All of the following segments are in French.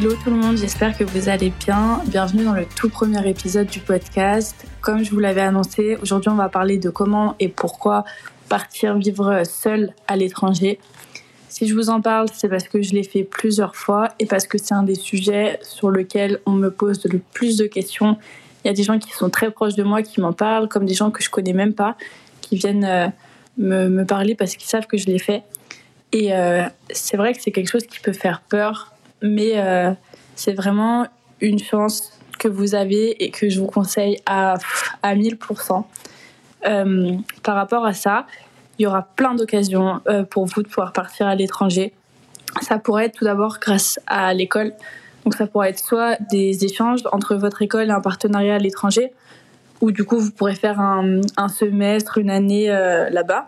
Hello tout le monde, j'espère que vous allez bien. Bienvenue dans le tout premier épisode du podcast. Comme je vous l'avais annoncé, aujourd'hui on va parler de comment et pourquoi partir vivre seul à l'étranger. Si je vous en parle, c'est parce que je l'ai fait plusieurs fois et parce que c'est un des sujets sur lequel on me pose le plus de questions. Il y a des gens qui sont très proches de moi qui m'en parlent, comme des gens que je connais même pas, qui viennent euh, me, parler parce qu'ils savent que je l'ai fait. Et euh, c'est vrai que c'est quelque chose qui peut faire peur, mais euh, c'est vraiment une chance que vous avez et que je vous conseille à, à 1000%. Euh, par rapport à ça, il y aura plein d'occasions euh, pour vous de pouvoir partir à l'étranger. Ça pourrait être tout d'abord grâce à l'école. Donc ça pourrait être soit des échanges entre votre école et un partenariat à l'étranger, ou du coup vous pourrez faire un, semestre, une année là-bas.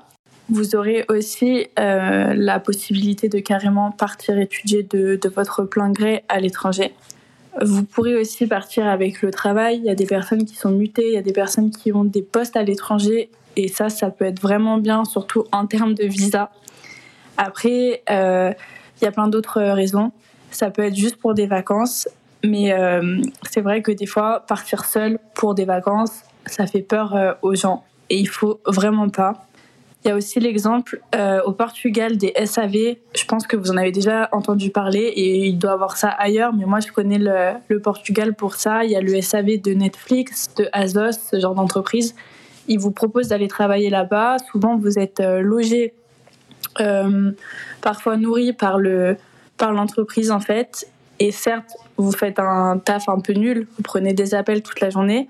Vous aurez aussi euh, la possibilité de carrément partir étudier de, votre plein gré à l'étranger. Vous pourrez aussi partir avec le travail. Il y a des personnes qui sont mutées, il y a des personnes qui ont des postes à l'étranger. Et ça, ça peut être vraiment bien, surtout en termes de visa. Après, euh, il y a plein d'autres raisons. Ça peut être juste pour des vacances. Mais euh, c'est vrai que des fois, partir seul pour des vacances, ça fait peur aux gens. Et il faut vraiment pas. Il y a aussi l'exemple euh, au Portugal des SAV. Je pense que vous en avez déjà entendu parler et il doit avoir ça ailleurs, mais moi je connais le, Portugal pour ça. Il y a le SAV de Netflix, de Azos, ce genre d'entreprise. Ils vous proposent d'aller travailler là-bas. Souvent vous êtes euh, logé, euh, parfois nourri par le par l'entreprise en fait. Et certes, vous faites un taf un peu nul, vous prenez des appels toute la journée,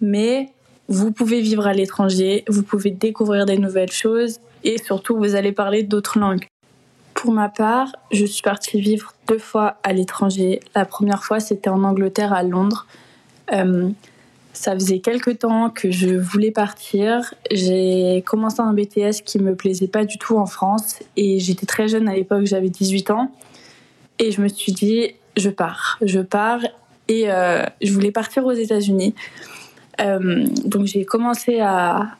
mais vous pouvez vivre à l'étranger, vous pouvez découvrir des nouvelles choses et surtout vous allez parler d'autres langues. Pour ma part, je suis partie vivre deux fois à l'étranger. La première fois, c'était en Angleterre, à Londres. Euh, ça faisait quelques temps que je voulais partir. J'ai commencé un BTS qui me plaisait pas du tout en France et j'étais très jeune à l'époque, j'avais 18 ans. Et je me suis dit, je pars, je pars. Et euh, je voulais partir aux États-Unis. Euh, donc j'ai commencé à,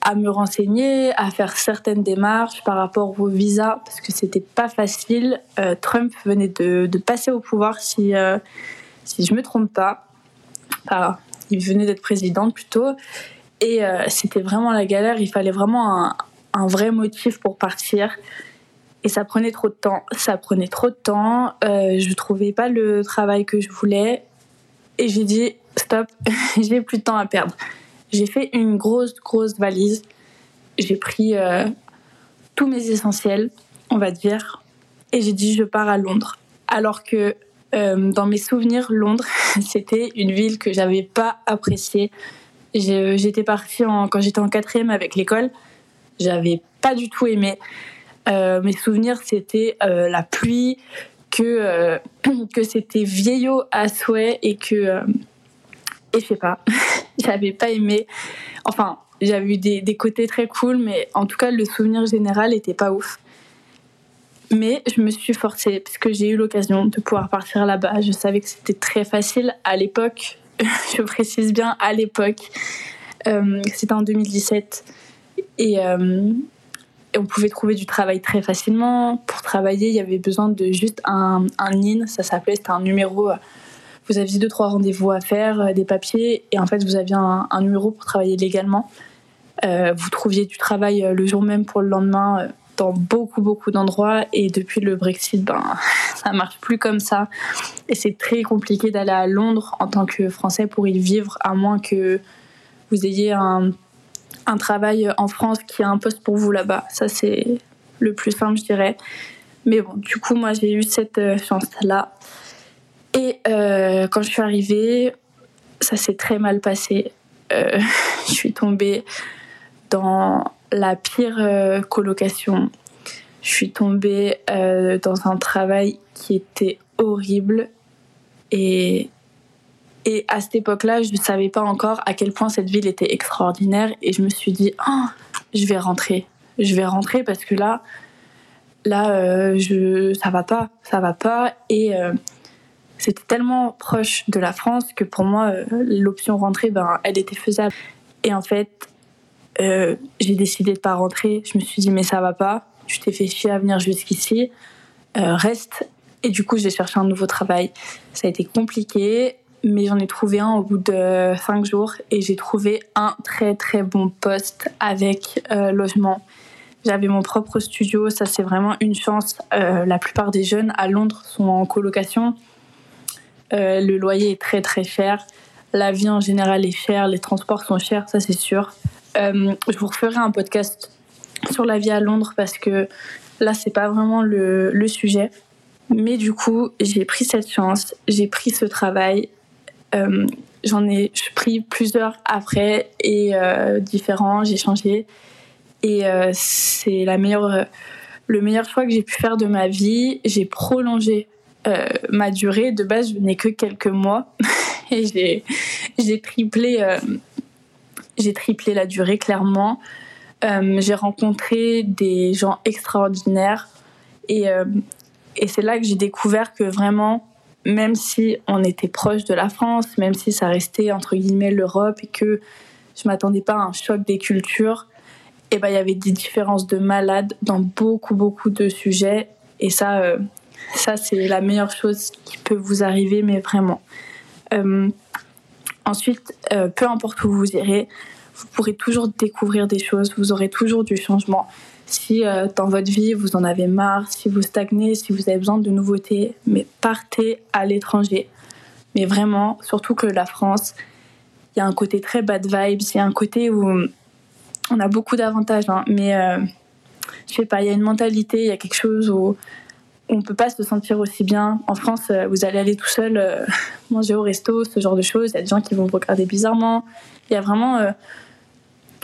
à me renseigner, à faire certaines démarches par rapport au visa, parce que c'était pas facile. Euh, Trump venait de, passer au pouvoir, si, euh, si je me trompe pas. Enfin, il venait d'être président plutôt. Et c'était vraiment la galère. Il fallait vraiment un, un, vrai motif pour partir. Et ça prenait trop de temps. Ça prenait trop de temps. je trouvais pas le travail que je voulais. Et j'ai dit, stop, j'ai plus de temps à perdre. J'ai fait une grosse, grosse valise. J'ai pris euh, tous mes essentiels, on va dire, et j'ai dit je pars à Londres. Alors que euh, dans mes souvenirs, Londres, c'était une ville que j'avais pas appréciée. J'étais partie quand j'étais en quatrième avec l'école. J'avais pas du tout aimé. Euh, mes souvenirs, c'était la pluie, que, que c'était vieillot à souhait et que et je sais pas, j'avais pas aimé. Enfin, j'avais eu des, des, côtés très cool, mais en tout cas, le souvenir général était pas ouf. Mais je me suis forcée, parce que j'ai eu l'occasion de pouvoir partir là-bas. Je savais que c'était très facile à l'époque. je précise bien à l'époque. Euh, c'était en 2017. Et, euh, on pouvait trouver du travail très facilement. Pour travailler, il y avait besoin de juste un, un NIN, ça s'appelait, c'était un numéro vous aviez deux, trois rendez-vous à faire, euh, des papiers, et en fait, vous aviez un, numéro pour travailler légalement. Euh, vous trouviez du travail euh, le jour même pour le lendemain dans beaucoup, beaucoup d'endroits, et depuis le Brexit, ben, ça marche plus comme ça. Et c'est très compliqué d'aller à Londres en tant que Français pour y vivre, à moins que vous ayez un, un travail en France qui a un poste pour vous là-bas. Ça, c'est le plus simple, je dirais. Mais bon, du coup, moi, j'ai eu cette chance-là. Et euh, quand je suis arrivée, ça s'est très mal passé. Euh, je suis tombée dans la pire euh, colocation. Je suis tombée dans un travail qui était horrible. Et, et à cette époque-là, je ne savais pas encore à quel point cette ville était extraordinaire. Et je me suis dit, oh, je vais rentrer. Je vais rentrer parce que là, là, je, ça va pas. Ça va pas. Et c'était tellement proche de la France que pour moi, euh, l'option rentrer, ben, elle était faisable. Et en fait, euh, j'ai décidé de pas rentrer. Je me suis dit, mais ça va pas. Tu t'es fait chier à venir jusqu'ici. Euh, reste. Et du coup, j'ai cherché un nouveau travail. Ça a été compliqué, mais j'en ai trouvé un au bout de cinq jours et j'ai trouvé un très très bon poste avec logement. J'avais mon propre studio, ça c'est vraiment une chance. La plupart des jeunes à Londres sont en colocation. Euh, le loyer est très très cher. La vie en général est chère, les transports sont chers, ça c'est sûr. je vous referai un podcast sur la vie à Londres parce que là c'est pas vraiment le, le sujet. Mais du coup, j'ai pris cette chance, j'ai pris ce travail. Euh, j'en ai pris plusieurs après et euh, différents, j'ai changé. Et euh, c'est la meilleure, le meilleur choix que j'ai pu faire de ma vie. J'ai prolongé ma durée. De base, je n'ai que quelques mois et j'ai, triplé, j'ai triplé la durée clairement. j'ai rencontré des gens extraordinaires et et c'est là que j'ai découvert que vraiment, même si on était proche de la France, même si ça restait entre guillemets l'Europe et que je m'attendais pas à un choc des cultures, et eh ben il y avait des différences de malades dans beaucoup beaucoup de sujets. Et ça, euh, ça c'est la meilleure chose qui peut vous arriver, mais vraiment. Euh, ensuite, euh, peu importe où vous irez, vous pourrez toujours découvrir des choses, vous aurez toujours du changement. Si euh, dans votre vie vous en avez marre, si vous stagnez, si vous avez besoin de nouveautés, mais partez à l'étranger. Mais vraiment, surtout que la France, il y a un côté très bad vibes, il y a un côté où on a beaucoup d'avantages, hein, mais je sais pas, il y a une mentalité, il y a quelque chose où on peut pas se sentir aussi bien. En France, euh, vous allez aller tout seul manger au resto, ce genre de choses. Il y a des gens qui vont vous regarder bizarrement. Il y a vraiment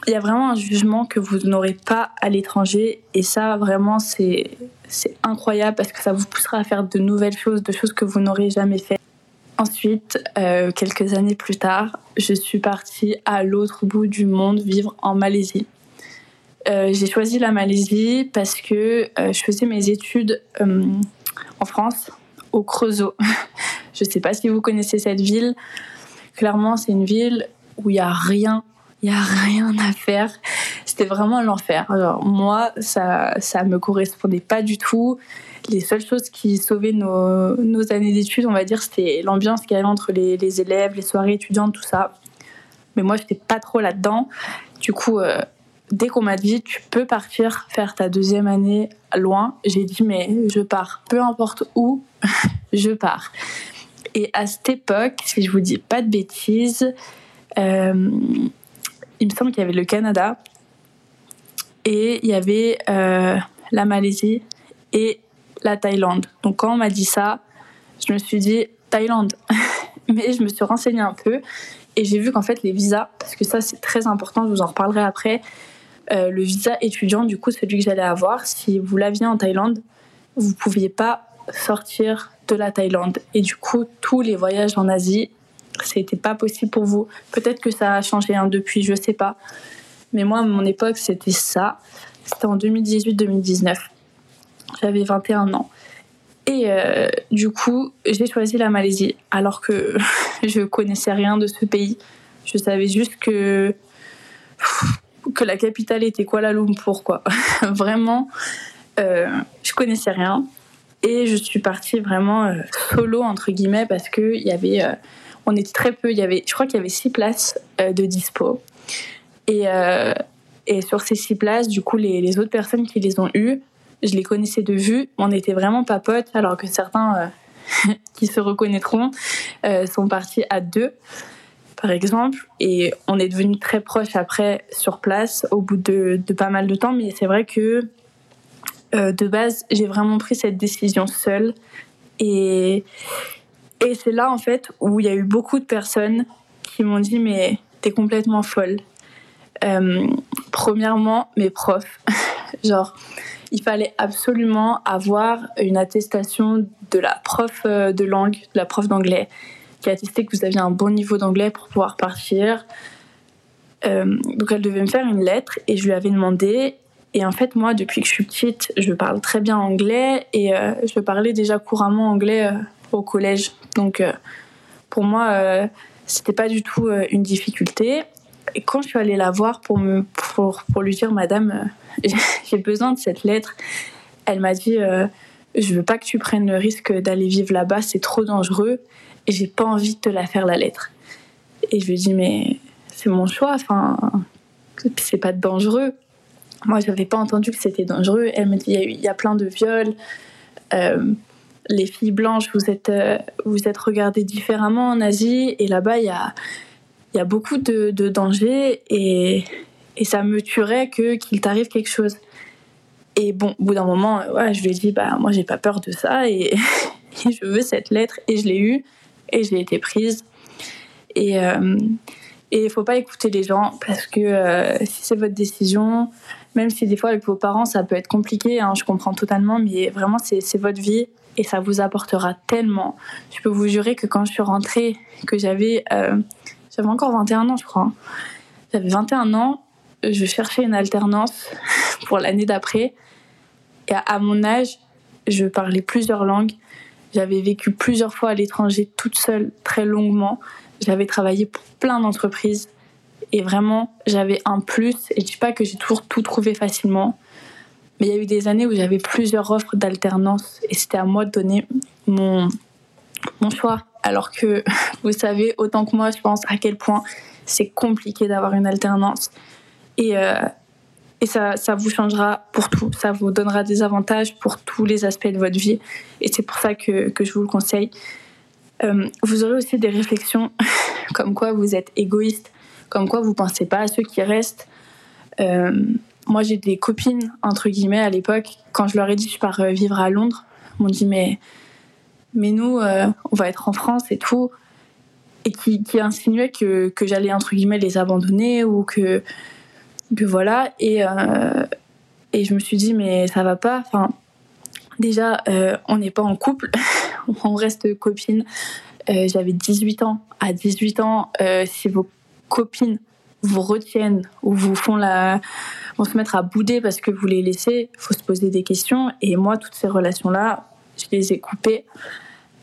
il y a vraiment un jugement que vous n'aurez pas à l'étranger et ça vraiment c'est c'est incroyable parce que ça vous poussera à faire de nouvelles choses, de choses que vous n'aurez jamais fait. Ensuite, euh, quelques années plus tard, je suis partie à l'autre bout du monde vivre en Malaisie. Euh, j'ai choisi la Malaisie parce que euh, je faisais mes études en France, au Creusot. je ne sais pas si vous connaissez cette ville. Clairement, c'est une ville où il n'y a rien il n'y a rien à faire. C'était vraiment l'enfer. Alors moi, ça ça me correspondait pas du tout. Les seules choses qui sauvaient nos, années d'études, on va dire, c'était l'ambiance qu'il y avait entre les, élèves, les soirées étudiantes, tout ça. Mais moi, j'étais pas trop là-dedans. Du coup, euh, dès qu'on m'a dit tu peux partir faire ta deuxième année loin, j'ai dit mais je pars, peu importe où, je pars. Et à cette époque, si je vous dis pas de bêtises, euh, il me semble qu'il y avait le Canada et il y avait euh, la Malaisie et la Thaïlande. Donc quand on m'a dit ça, je me suis dit Thaïlande. Mais je me suis renseignée un peu et j'ai vu qu'en fait les visas, parce que ça c'est très important, je vous en reparlerai après, euh, le visa étudiant, du coup celui que j'allais avoir, si vous l'aviez en Thaïlande, vous ne pouviez pas sortir de la Thaïlande. Et du coup, tous les voyages en Asie c'était pas possible pour vous. Peut-être que ça a changé hein, depuis, je sais pas. Mais moi, à mon époque, c'était ça. C'était en 2018-2019. J'avais 21 ans. Et euh, du coup, j'ai choisi la Malaisie, alors que je connaissais rien de ce pays. Je savais juste que que la capitale était Kuala Lumpur, quoi. vraiment, euh, je connaissais rien. Et je suis partie vraiment euh, solo, entre guillemets, parce qu'il y avait euh, on était très peu. Y avait, je crois qu'il y avait six places euh, de dispo. Et, et sur ces six places, du coup, les, autres personnes qui les ont eues, je les connaissais de vue. On n'était vraiment pas potes, alors que certains qui se reconnaîtront sont partis à deux, par exemple. Et on est devenus très proches après sur place, au bout de, pas mal de temps. Mais c'est vrai que de base, j'ai vraiment pris cette décision seule. Et, et c'est là, en fait, où il y a eu beaucoup de personnes qui m'ont dit Mais t'es complètement folle. Euh, premièrement, mes profs. Genre, il fallait absolument avoir une attestation de la prof euh, de langue, de la prof d'anglais, qui attestait que vous aviez un bon niveau d'anglais pour pouvoir partir. Euh, donc elle devait me faire une lettre et je lui avais demandé. Et en fait, moi, depuis que je suis petite, je parle très bien anglais et je parlais déjà couramment anglais au collège. Donc euh, pour moi, euh, c'était pas du tout euh, une difficulté. Et quand je suis allée la voir pour, pour, pour lui dire, Madame, j'ai besoin de cette lettre, elle m'a dit je veux pas que tu prennes le risque d'aller vivre là-bas, c'est trop dangereux j'ai pas envie de te la faire la lettre. Et je lui dis mais c'est mon choix, enfin c'est pas dangereux. Moi j'avais pas entendu que c'était dangereux. Elle me dit il y, a plein de viols. Euh, les filles blanches, vous êtes, euh, vous êtes regardées différemment en Asie et là-bas il y a, y a beaucoup de, dangers et, et ça me tuerait que qu'il t'arrive quelque chose. Et bon, au bout d'un moment, ouais, je lui ai dit, bah, moi, j'ai pas peur de ça et, je veux cette lettre. Et je l'ai eue et je l'ai été prise. Et euh, il faut pas écouter les gens parce que euh, si c'est votre décision, même si des fois avec vos parents ça peut être compliqué, hein, je comprends totalement, mais vraiment c'est votre vie et ça vous apportera tellement. Je peux vous jurer que quand je suis rentrée, que j'avais euh, j'avais encore 21 ans, je crois. Hein. J'avais 21 ans, je cherchais une alternance pour l'année d'après. Et à mon âge, je parlais plusieurs langues. J'avais vécu plusieurs fois à l'étranger toute seule, très longuement. J'avais travaillé pour plein d'entreprises. Et vraiment, j'avais un plus. Et je dis pas que j'ai toujours tout trouvé facilement. Mais il y a eu des années où j'avais plusieurs offres d'alternance. Et c'était à moi de donner mon, mon choix. Alors que vous savez autant que moi, je pense, à quel point c'est compliqué d'avoir une alternance. Et, euh, et ça, ça vous changera pour tout. Ça vous donnera des avantages pour tous les aspects de votre vie. Et c'est pour ça que, que, je vous le conseille. Euh, vous aurez aussi des réflexions comme quoi vous êtes égoïste, comme quoi vous pensez pas à ceux qui restent. Euh, moi, j'ai des copines, entre guillemets, à l'époque, quand je leur ai dit je pars vivre à Londres, m'ont dit mais, mais nous, on va être en France et tout. Et qui, qui insinuaient que, que j'allais, entre guillemets, les abandonner ou que que voilà. Et, euh, et je me suis dit, mais ça va pas. Enfin, déjà, euh, on n'est pas en couple, on reste copines. Euh, j'avais 18 ans. À 18 ans, si vos copines vous retiennent ou vous font la vont se mettre à bouder parce que vous les laissez, faut se poser des questions. Et moi, toutes ces relations-là, je les ai coupées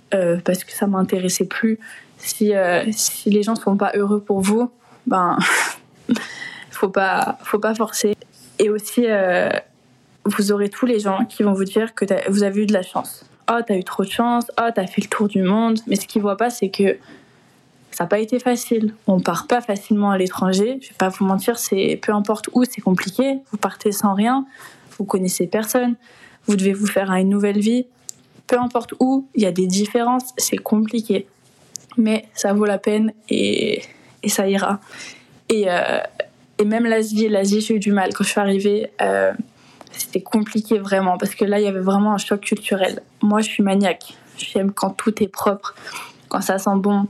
parce que ça m'intéressait plus. Si, si les gens sont pas heureux pour vous, ben faut pas, faut pas forcer. Et aussi, euh, vous aurez tous les gens qui vont vous dire que vous avez eu de la chance. Oh, t'as eu trop de chance. Oh, t'as fait le tour du monde. Mais ce qu'ils voient pas, c'est que ça n'a pas été facile. On part pas facilement à l'étranger. Je vais pas vous mentir, c'est peu importe où, c'est compliqué. Vous partez sans rien. Vous connaissez personne. Vous devez vous faire une nouvelle vie. Peu importe où, il y a des différences. C'est compliqué. Mais ça vaut la peine et, et ça ira. Et, euh, et même l'Asie, l'Asie, j'ai eu du mal. Quand je suis arrivée, euh, c'était compliqué vraiment parce que là, il y avait vraiment un choc culturel. Moi, je suis maniaque. J'aime quand tout est propre, quand ça sent bon.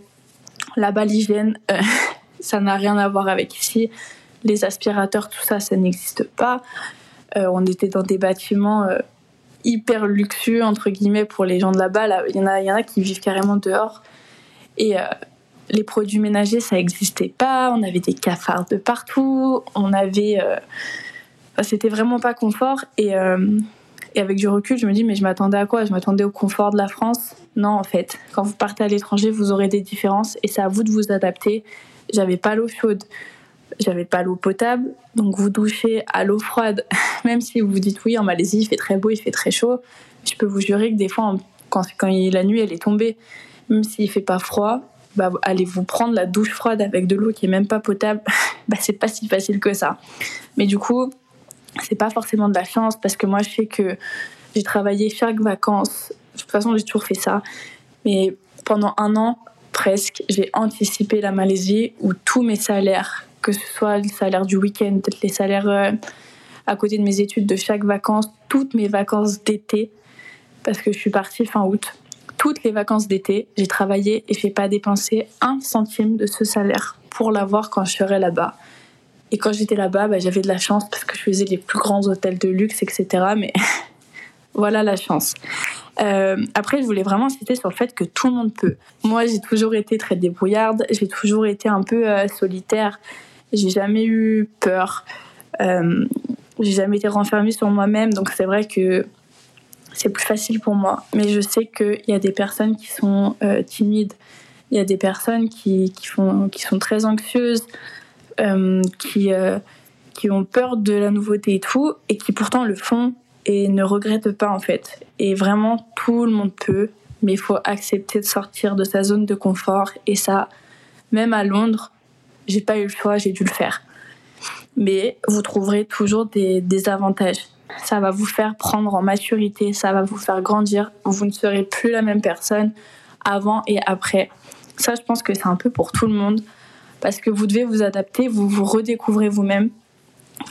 Là-bas, l'hygiène, euh, ça n'a rien à voir avec ici. Les aspirateurs, tout ça, ça n'existe pas. Euh, on était dans des bâtiments hyper luxueux, entre guillemets, pour les gens de là-bas. Il y, y en a qui vivent carrément dehors. Et les produits ménagers, ça n'existait pas. On avait des cafards de partout. On avait. Euh, c'était vraiment pas confort. Et, euh, et, avec du recul, je me dis, mais je m'attendais à quoi? Je m'attendais au confort de la France? Non, en fait. Quand vous partez à l'étranger, vous aurez des différences et c'est à vous de vous adapter. J'avais pas l'eau chaude. J'avais pas l'eau potable, donc vous douchez à l'eau froide. Même si vous vous dites oui, en Malaisie il fait très beau, il fait très chaud, je peux vous jurer que des fois, quand, quand la nuit elle est tombée, même s'il fait pas froid, bah, allez vous prendre la douche froide avec de l'eau qui est même pas potable, bah, c'est pas si facile que ça. Mais du coup, c'est pas forcément de la chance parce que moi je sais que j'ai travaillé chaque vacances. De toute façon, j'ai toujours fait ça. Mais pendant un an, presque, j'ai anticipé la Malaisie où tous mes salaires, que ce soit le salaire du week-end, les salaires euh, à côté de mes études de chaque vacances, toutes mes vacances d'été, parce que je suis partie fin août, toutes les vacances d'été, j'ai travaillé et je n'ai pas dépensé un centime de ce salaire pour l'avoir quand je serai là-bas. Et quand j'étais là-bas, bah, j'avais de la chance parce que je faisais les plus grands hôtels de luxe, etc. Mais voilà la chance. Euh, après, je voulais vraiment citer sur le fait que tout le monde peut. Moi, j'ai toujours été très débrouillarde, j'ai toujours été un peu euh, solitaire, j'ai jamais eu peur, euh, j'ai jamais été renfermée sur moi-même. Donc c'est vrai que c'est plus facile pour moi. Mais je sais qu'il y a des personnes qui sont euh, timides, il y a des personnes qui, qui, font, qui sont très anxieuses, euh, qui, euh, qui ont peur de la nouveauté et tout, et qui pourtant le font et ne regrette pas en fait. Et vraiment, tout le monde peut, mais il faut accepter de sortir de sa zone de confort. Et ça, même à Londres, j'ai pas eu le choix, j'ai dû le faire. Mais vous trouverez toujours des, des avantages. Ça va vous faire prendre en maturité, ça va vous faire grandir. Vous ne serez plus la même personne avant et après. Ça, je pense que c'est un peu pour tout le monde parce que vous devez vous adapter, vous vous redécouvrez vous-même,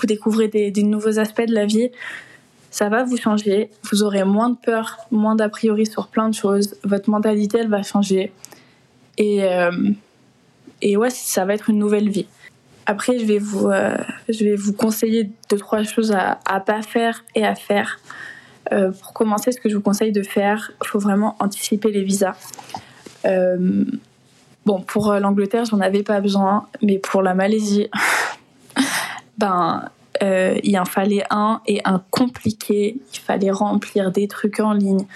vous découvrez des, nouveaux aspects de la vie. Ça va vous changer, vous aurez moins de peur, moins d'a priori sur plein de choses, votre mentalité elle va changer et, euh, et ouais, ça va être une nouvelle vie. Après, je vais vous, euh, je vais vous conseiller deux, trois choses à, à pas faire et à faire. Euh, pour commencer, ce que je vous conseille de faire, il faut vraiment anticiper les visas. Euh, Bon, pour l'Angleterre, j'en avais pas besoin, mais pour la Malaisie, ben, il en fallait un et un compliqué. Il fallait remplir des trucs en ligne.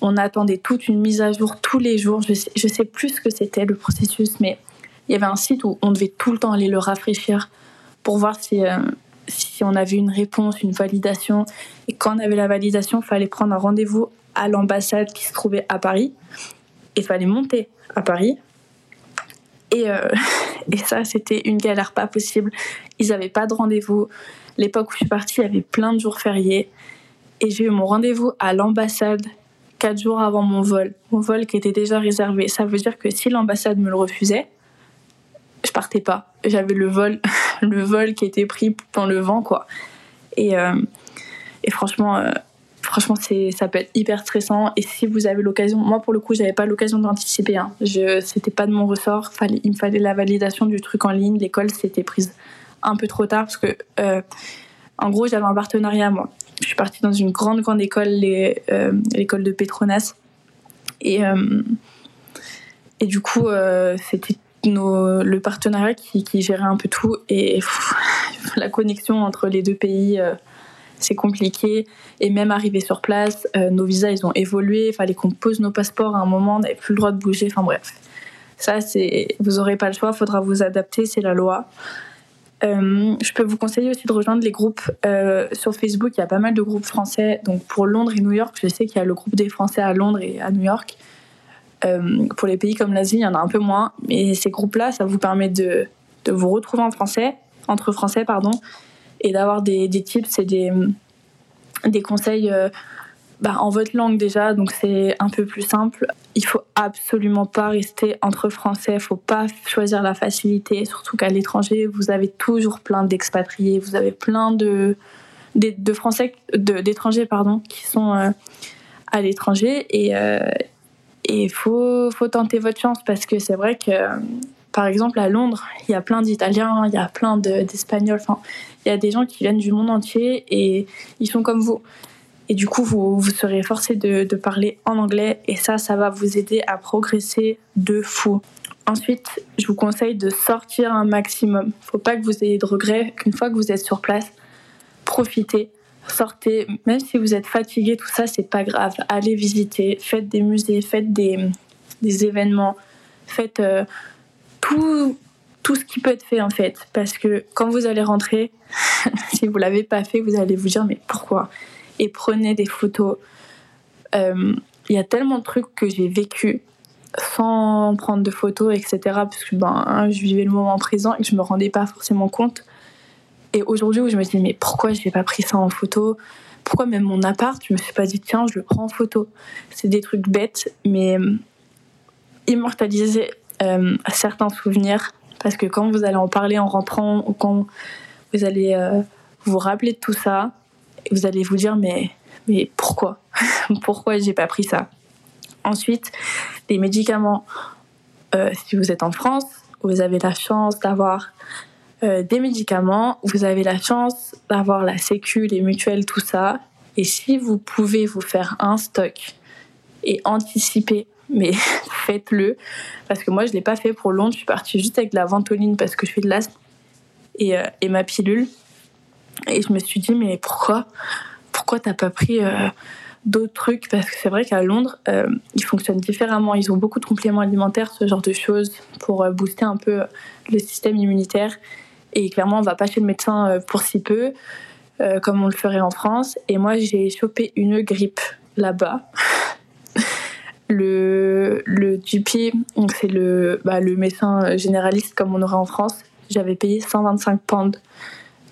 On attendait toute une mise à jour tous les jours. Je sais, je sais plus ce que c'était le processus, mais il y avait un site où on devait tout le temps aller le rafraîchir pour voir si, euh, si on avait une réponse, une validation. Et quand on avait la validation, il fallait prendre un rendez-vous à l'ambassade qui se trouvait à Paris. Et il fallait monter à Paris et, euh, et ça, c'était une galère pas possible. Ils n'avaient pas de rendez-vous. L'époque où je suis partie, il y avait plein de jours fériés. Et j'ai eu mon rendez-vous à l'ambassade quatre jours avant mon vol. Mon vol qui était déjà réservé. Ça veut dire que si l'ambassade me le refusait, je partais pas. J'avais le vol, le vol qui était pris dans le vent, quoi. Et, euh, franchement, euh, franchement, c'est, ça peut être hyper stressant. Et si vous avez l'occasion, moi pour le coup, j'avais pas l'occasion d'anticiper. Hein. C'était pas de mon ressort. Il me fallait la validation du truc en ligne. L'école s'était prise un peu trop tard parce que, euh, en gros, j'avais un partenariat moi. Je suis partie dans une grande grande école, les, l'école de Petronas, et et du coup, c'était le partenariat qui, qui, gérait un peu tout et la connexion entre les deux pays euh, c'est compliqué. Et même arrivé sur place, euh, nos visas, ils ont évolué. Il fallait qu'on pose nos passeports à un moment, on n'avait plus le droit de bouger. Enfin bref, ça, vous n'aurez pas le choix, il faudra vous adapter, c'est la loi. Euh, je peux vous conseiller aussi de rejoindre les groupes sur Facebook. Il y a pas mal de groupes français. Donc pour Londres et New York, je sais qu'il y a le groupe des Français à Londres et à New York. Euh, pour les pays comme l'Asie, il y en a un peu moins. Mais ces groupes-là, ça vous permet de, vous retrouver en français, entre français, pardon, et d'avoir des, des, tips et des, des conseils euh, bah, en votre langue déjà, donc c'est un peu plus simple. Il faut absolument pas rester entre français, il faut pas choisir la facilité, surtout qu'à l'étranger, vous avez toujours plein d'expatriés, vous avez plein de, français, d'étrangers pardon, qui sont euh, à l'étranger et il faut, tenter votre chance parce que c'est vrai que par exemple, à Londres, il y a plein d'Italiens, il y a plein d'Espagnols. il y a des gens qui viennent du monde entier et ils sont comme vous. Et du coup, vous, serez forcé de, de, parler en anglais et ça, ça va vous aider à progresser de fou. Ensuite, je vous conseille de sortir un maximum. Faut pas que vous ayez de regrets. Qu'une fois que vous êtes sur place, profitez, sortez. Même si vous êtes fatigué, tout ça, c'est pas grave. Allez visiter, faites des musées, faites des, des événements, faites euh, tout, tout ce qui peut être fait en fait. Parce que quand vous allez rentrer, si vous l'avez pas fait, vous allez vous dire mais pourquoi? Et prenez des photos. Il euh, y a tellement de trucs que j'ai vécu sans prendre de photos, etc. Parce que ben, je vivais le moment présent et que je me rendais pas forcément compte. Et aujourd'hui où je me dis mais pourquoi je n'ai pas pris ça en photo? Pourquoi même mon appart, je me suis pas dit tiens je le prends en photo. C'est des trucs bêtes, mais euh, immortaliser euh, certains souvenirs. Parce que quand vous allez en parler en rentrant ou quand vous allez euh, vous rappeler de tout ça, vous allez vous dire mais mais pourquoi? Pourquoi j'ai pas pris ça? Ensuite, les médicaments. Si vous êtes en France, vous avez la chance d'avoir euh, des médicaments, vous avez la chance d'avoir la sécu, les mutuelles, tout ça. Et si vous pouvez vous faire un stock et anticiper mais faites-le. Parce que moi, je ne l'ai pas fait pour Londres. Je suis partie juste avec de la ventoline parce que je fais de l'asthme et, euh, et, ma pilule. Et je me suis dit, mais pourquoi? Pourquoi t'as pas pris euh, d'autres trucs? Parce que c'est vrai qu'à Londres, ils fonctionnent différemment. Ils ont beaucoup de compléments alimentaires, ce genre de choses, pour booster un peu le système immunitaire. Et clairement, on va pas chez le médecin euh, pour si peu. euh, comme on le ferait en France. Et moi, j'ai chopé une grippe là-bas. le, le c'est le, bah, le médecin généraliste comme on aurait en France, j'avais payé 125 pounds.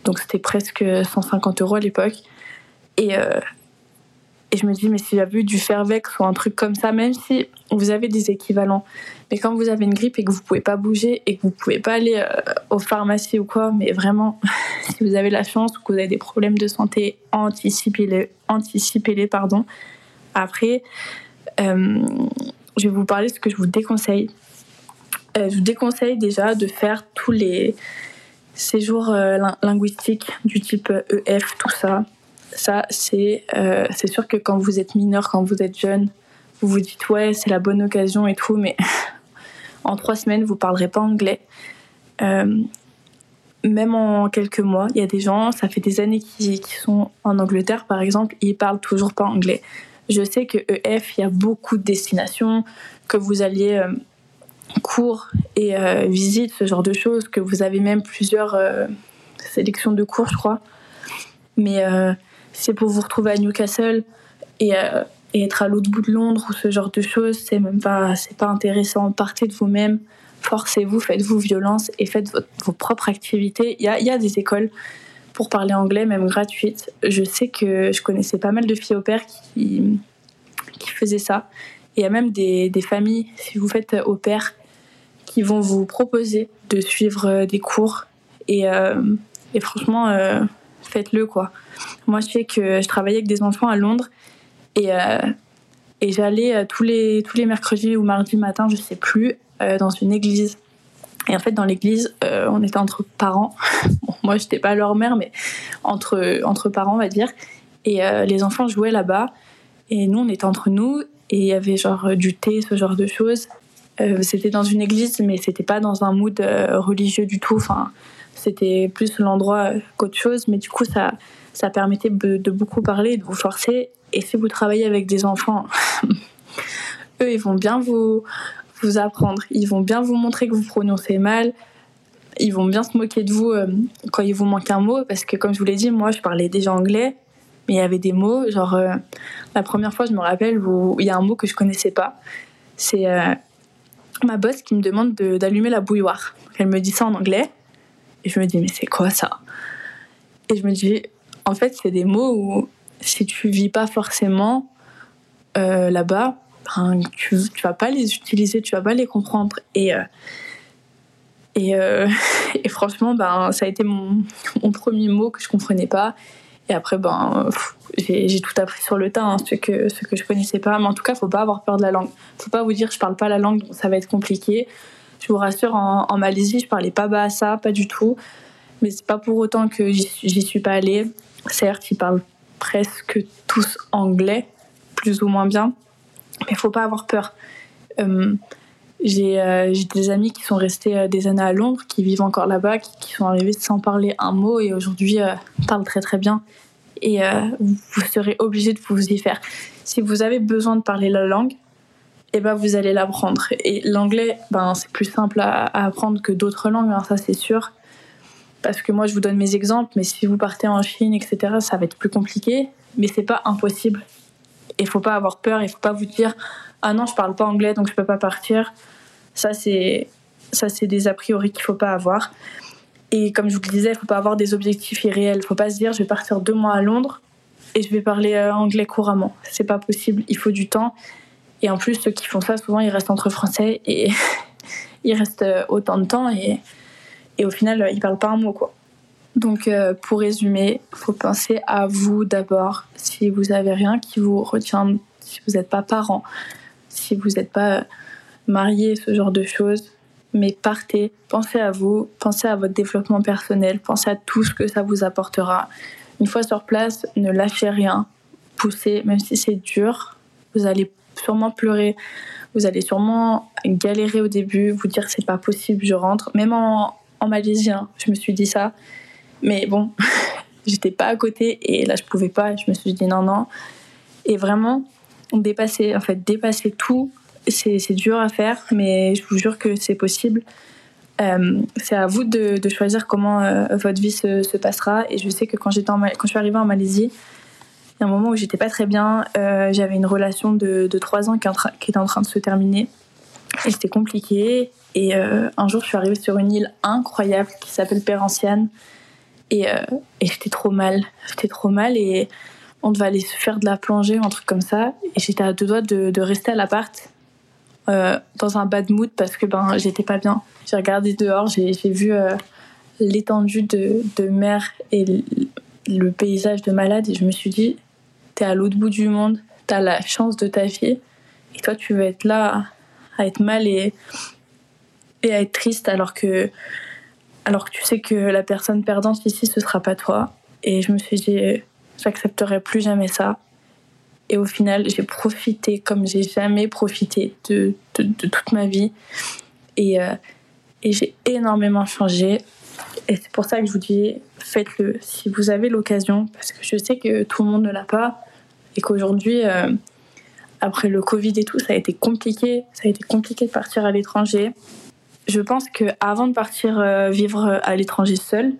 Donc c'était presque 150 euros à l'époque. Et, euh, et je me dis, mais si j'avais eu du Fervex ou un truc comme ça, même si vous avez des équivalents, mais quand vous avez une grippe et que vous pouvez pas bouger et que vous pouvez pas aller euh, aux pharmacies ou quoi, mais vraiment, si vous avez la chance ou que vous avez des problèmes de santé, anticipez-les. Anticipez-les, pardon. Après, euh, je vais vous parler de ce que je vous déconseille. Euh, je vous déconseille déjà de faire tous les séjours linguistiques du type EF, tout ça ça, c'est euh, sûr que quand vous êtes mineur, quand vous êtes jeune, vous vous dites ouais, c'est la bonne occasion et tout, mais en trois semaines, vous parlerez pas anglais. Euh, même en quelques mois, il y a des gens, ça fait des années qui, sont en Angleterre par exemple, ils parlent toujours pas anglais. Je sais que EF, il y a beaucoup de destinations, que vous alliez euh, cours et euh, visites, ce genre de choses, que vous avez même plusieurs sélections de cours, je crois. Mais c'est pour vous retrouver à Newcastle et, euh, et être à l'autre bout de Londres ou ce genre de choses, c'est même pas, c'est pas intéressant. Partez de vous-même, forcez-vous, faites-vous violence et faites vos propres activités. Il y a, y a, des écoles pour parler anglais, même gratuites. Je sais que je connaissais pas mal de filles au père qui, qui faisaient ça. il y a même des, des, familles, si vous faites au père, qui vont vous proposer de suivre des cours. Et, euh, et franchement, euh, faites-le quoi. Moi, je sais que je travaillais avec des enfants à Londres et, euh, et j'allais euh, tous les, tous les mercredis ou mardis matin, je sais plus, euh, dans une église. Et en fait, dans l'église, on était entre parents. Bon, moi, j'étais pas leur mère, mais entre, entre parents, on va dire. Et les enfants jouaient là-bas. Et nous, on était entre nous. Et il y avait genre du thé, ce genre de choses. c'était dans une église, mais c'était pas dans un mood religieux du tout. Enfin, c'était plus l'endroit qu'autre chose. Mais du coup, ça, ça permettait de, beaucoup parler, de vous forcer. Et si vous travaillez avec des enfants, eux, ils vont bien vous, vous apprendre. Ils vont bien vous montrer que vous prononcez mal. Ils vont bien se moquer de vous euh, quand il vous manque un mot. Parce que, comme je vous l'ai dit, moi, je parlais déjà anglais. Mais il y avait des mots. Genre, euh, la première fois, je me rappelle, il y a un mot que je connaissais pas. C'est euh, ma boss qui me demande d'allumer la bouilloire. Elle me dit ça en anglais. Et je me dis, mais c'est quoi ça? Et je me dis, en fait, c'est des mots où si tu vis pas forcément euh, là-bas, ben, tu, tu vas pas les utiliser, tu vas pas les comprendre. Et, euh, euh, et, franchement, ben, ça a été mon, mon, premier mot que je comprenais pas. Et après, ben, j'ai tout appris sur le tas, hein, ce, que, ce que je connaissais pas. Mais en tout cas, faut pas avoir peur de la langue. Faut pas vous dire, je parle pas la langue, ça va être compliqué. Je vous rassure, en, Malaisie, je parlais pas bas ça, pas du tout. Mais c'est pas pour autant que j'y suis pas allée. Certes, ils parlent presque tous anglais, plus ou moins bien, mais faut pas avoir peur. Euh, euh, j'ai des amis qui sont restés euh, des années à Londres, qui vivent encore là-bas, qui, sont arrivés sans parler un mot et aujourd'hui parlent très très bien. Et vous serez obligé de vous y faire. Si vous avez besoin de parler la langue, eh ben vous allez l'apprendre. Et l'anglais, ben, c'est plus simple à, apprendre que d'autres langues, hein, ça c'est sûr parce que moi je vous donne mes exemples, mais si vous partez en Chine, etc., ça va être plus compliqué, mais c'est pas impossible. Il faut pas avoir peur, il faut pas vous dire ah non je parle pas anglais donc je peux pas partir. Ça c'est ça c'est des a priori qu'il faut pas avoir. Et comme je vous le disais, il faut pas avoir des objectifs irréels. Il faut pas se dire je vais partir deux mois à Londres et je vais parler euh, anglais couramment. C'est pas possible. Il faut du temps. Et en plus ceux qui font ça souvent ils restent entre français et ils restent euh, autant de temps et au final, ils parlent pas un mot, quoi. Donc, euh, pour résumer, faut penser à vous d'abord. Si vous avez rien qui vous retient, si vous n'êtes pas parent, si vous n'êtes pas euh, marié, ce genre de choses, mais partez, pensez à vous, pensez à votre développement personnel, pensez à tout ce que ça vous apportera. Une fois sur place, ne lâchez rien, poussez, même si c'est dur, vous allez sûrement pleurer, vous allez sûrement galérer au début, vous dire c'est pas possible, je rentre. Même en, en Malaisie, hein. je me suis dit ça. Mais bon, j'étais pas à côté et là je pouvais pas. Je me suis dit non, non. Et vraiment, dépasser, en fait, dépasser tout, c'est dur à faire, mais je vous jure que c'est possible. c'est à vous de, choisir comment votre vie se, passera. Et je sais que quand, j'étais quand je suis arrivée en Malaisie, y a un moment où j'étais pas très bien. J'avais une relation de, de 3 ans qui, qui, était en train de se terminer. Et c'était compliqué. Et un jour, je suis arrivée sur une île incroyable qui s'appelle Péranciane. Et, et j'étais trop mal. J'étais trop mal. Et on devait aller se faire de la plongée, un truc comme ça. Et j'étais à deux doigts de, rester à l'appart euh, dans un bad mood parce que ben, j'étais pas bien. J'ai regardé dehors, j'ai vu euh, l'étendue de, mer et le, paysage de malade et je me suis dit, t'es à l'autre bout du monde, t'as la chance de ta vie et toi tu vas être là à être mal et, et à être triste alors que, alors que tu sais que la personne perdante ici ce sera pas toi. Et je me suis dit, J'accepterai plus jamais ça. Et au final, j'ai profité comme j'ai jamais profité de, de, toute ma vie. Et, euh, et j'ai énormément changé. Et c'est pour ça que je vous dis, faites-le si vous avez l'occasion. Parce que je sais que tout le monde ne l'a pas. Et qu'aujourd'hui, euh, après le Covid et tout, ça a été compliqué. Ça a été compliqué de partir à l'étranger. Je pense qu'avant de partir euh, vivre à l'étranger seul,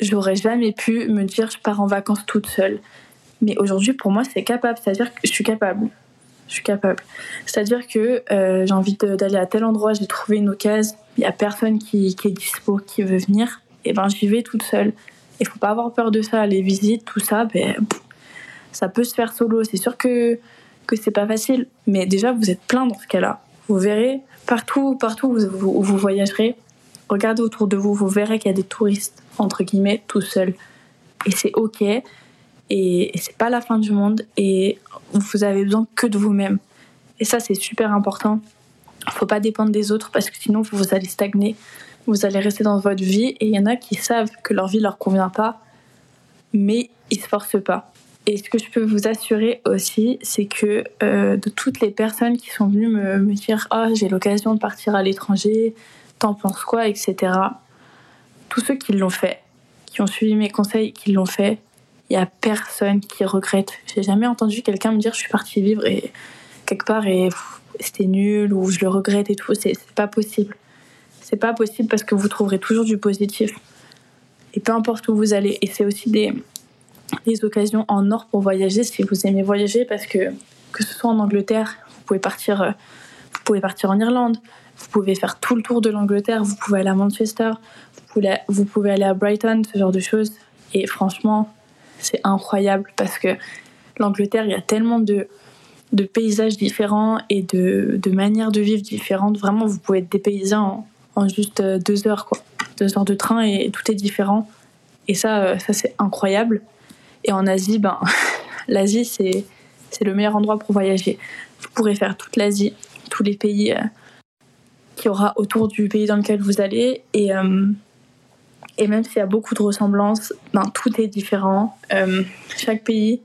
j'aurais jamais pu me dire je pars en vacances toute seule. Mais aujourd'hui, pour moi, c'est capable. C'est-à-dire que je suis capable. Je suis capable. C'est-à-dire que euh, j'ai envie d'aller à tel endroit, j'ai trouvé une occasion, il n'y a personne qui, est dispo, qui veut venir, et ben j'y vais toute seule. Il faut pas avoir peur de ça. Les visites, tout ça, ben, ça peut se faire solo. C'est sûr que, que c'est pas facile, mais déjà, vous êtes plein dans ce cas-là. Vous verrez, partout, partout où vous, voyagerez, regardez autour de vous, vous verrez qu'il y a des touristes entre guillemets, tout seul. Et c'est ok. Et, c'est pas la fin du monde. Et vous avez besoin que de vous-même. Et ça, c'est super important. Faut pas dépendre des autres parce que sinon, vous allez stagner. Vous allez rester dans votre vie. Et il y en a qui savent que leur vie leur convient pas, mais ils se forcent pas. Et ce que je peux vous assurer aussi, c'est que euh, de toutes les personnes qui sont venues me, dire Ah, j'ai l'occasion de partir à l'étranger, t'en penses quoi, etc tous ceux qui l'ont fait, qui ont suivi mes conseils, qui l'ont fait, il y a personne qui regrette. J'ai jamais entendu quelqu'un me dire je suis partie vivre et quelque part et c'était nul ou je le regrette et tout. C'est pas possible. C'est pas possible parce que vous trouverez toujours du positif. Et peu importe où vous allez. Et c'est aussi des, des occasions en or pour voyager si vous aimez voyager parce que que ce soit en Angleterre, vous pouvez partir, euh, vous pouvez partir en Irlande, vous pouvez faire tout le tour de l'Angleterre, vous pouvez aller à Manchester, vous pouvez aller à Brighton, ce genre de choses. Et franchement, c'est incroyable parce que l'Angleterre, il y a tellement de, de paysages différents et de, de, manières de vivre différentes. Vraiment, vous pouvez être dépaysé en, en juste euh, deux heures, quoi. Deux heures de train et tout est différent. Et ça, euh, ça c'est incroyable. Et en Asie, ben, l'Asie, c'est, c'est le meilleur endroit pour voyager. Vous pourrez faire toute l'Asie, tous les pays euh, qu'il y aura autour du pays dans lequel vous allez. Et, et même s'il y a beaucoup de ressemblances, ben, tout est différent. Euh, chaque pays,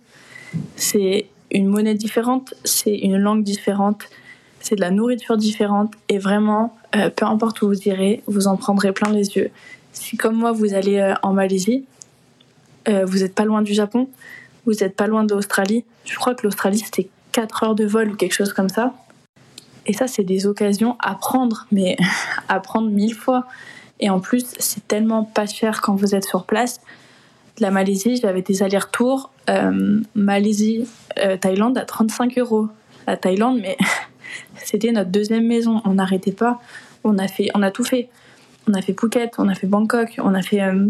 c'est une monnaie différente, c'est une langue différente, c'est de la nourriture différente. Et vraiment, euh, peu importe où vous irez, vous en prendrez plein les yeux. Si comme moi, vous allez euh, en Malaisie, vous n'êtes pas loin du Japon, vous n'êtes pas loin de l'Australie. Je crois que l'Australie, c'était 4 heures de vol ou quelque chose comme ça. Et ça, c'est des occasions à prendre, mais à prendre mille fois. Et en plus, c'est tellement pas cher quand vous êtes sur place. La Malaisie, j'avais des allers-retours. Euh, Malaisie, euh, Thaïlande à 35 euros. La Thaïlande, mais c'était notre deuxième maison. On n'arrêtait pas. On a, fait, on a tout fait. On a fait Phuket, on a fait Bangkok, on a fait euh,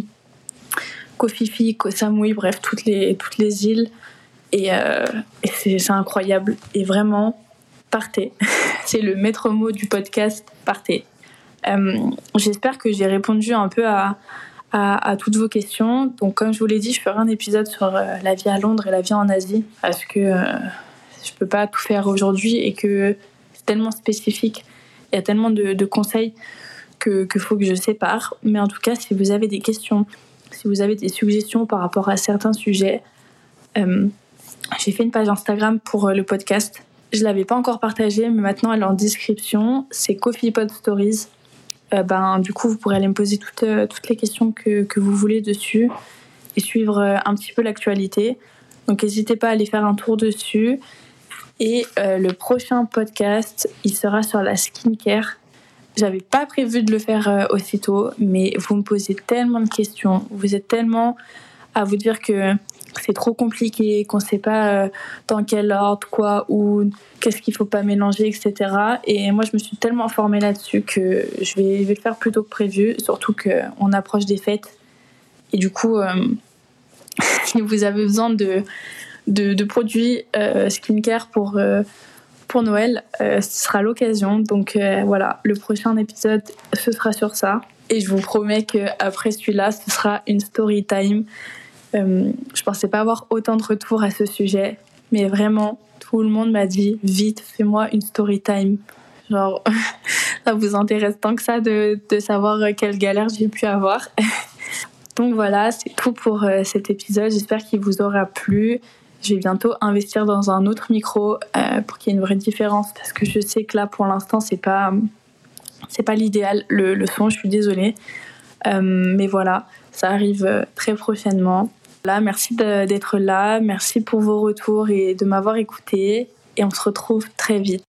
Phi Phi, Koh Samui, bref, toutes les, toutes les îles. Et, euh, c'est incroyable. Et vraiment, partez. c'est le maître mot du podcast, partez. Euh, j'espère que j'ai répondu un peu à, à, toutes vos questions. Donc, comme je vous l'ai dit, je ferai un épisode sur euh, la vie à Londres et la vie en Asie parce que je peux pas tout faire aujourd'hui et que c'est tellement spécifique. Il y a tellement de, conseils que qu'il faut que je sépare. Mais en tout cas, si vous avez des questions, si vous avez des suggestions par rapport à certains sujets, j'ai fait une page Instagram pour le podcast. Je l'avais pas encore partagée, mais maintenant elle est en description. C'est Coffee Pod Stories. Euh, ben, du coup, vous pourrez aller me poser toutes, euh, toutes les questions que, que, vous voulez dessus et suivre euh, un petit peu l'actualité. Donc, n'hésitez pas à aller faire un tour dessus. Et le prochain podcast, il sera sur la skincare. J'avais pas prévu de le faire euh, aussitôt, mais vous me posez tellement de questions, vous êtes tellement à vous dire que c'est trop compliqué, qu'on sait pas euh, dans quel ordre, quoi, ou qu'est-ce qu'il faut pas mélanger, etc. Et moi, je me suis tellement formée là-dessus que je vais, le faire plus tôt que prévu, surtout qu'on approche des fêtes. Et du coup, euh, si vous avez besoin de, de, produits skincare pour, pour Noël, ce sera l'occasion. Donc voilà, le prochain épisode, ce sera sur ça. Et je vous promets qu'après celui-là, ce sera une story time euh, je pensais pas avoir autant de retours à ce sujet, mais vraiment, tout le monde m'a dit vite, fais-moi une story time. Genre, ça vous intéresse tant que ça de, de savoir quelle galère j'ai pu avoir. Donc voilà, c'est tout pour euh, cet épisode. J'espère qu'il vous aura plu. Je vais bientôt investir dans un autre micro euh, pour qu'il y ait une vraie différence parce que je sais que là, pour l'instant, c'est pas c'est pas l'idéal le, le, son. Je suis désolée, mais voilà, ça arrive très prochainement merci d'être là, merci pour vos retours et de m'avoir écouté. Et on se retrouve très vite.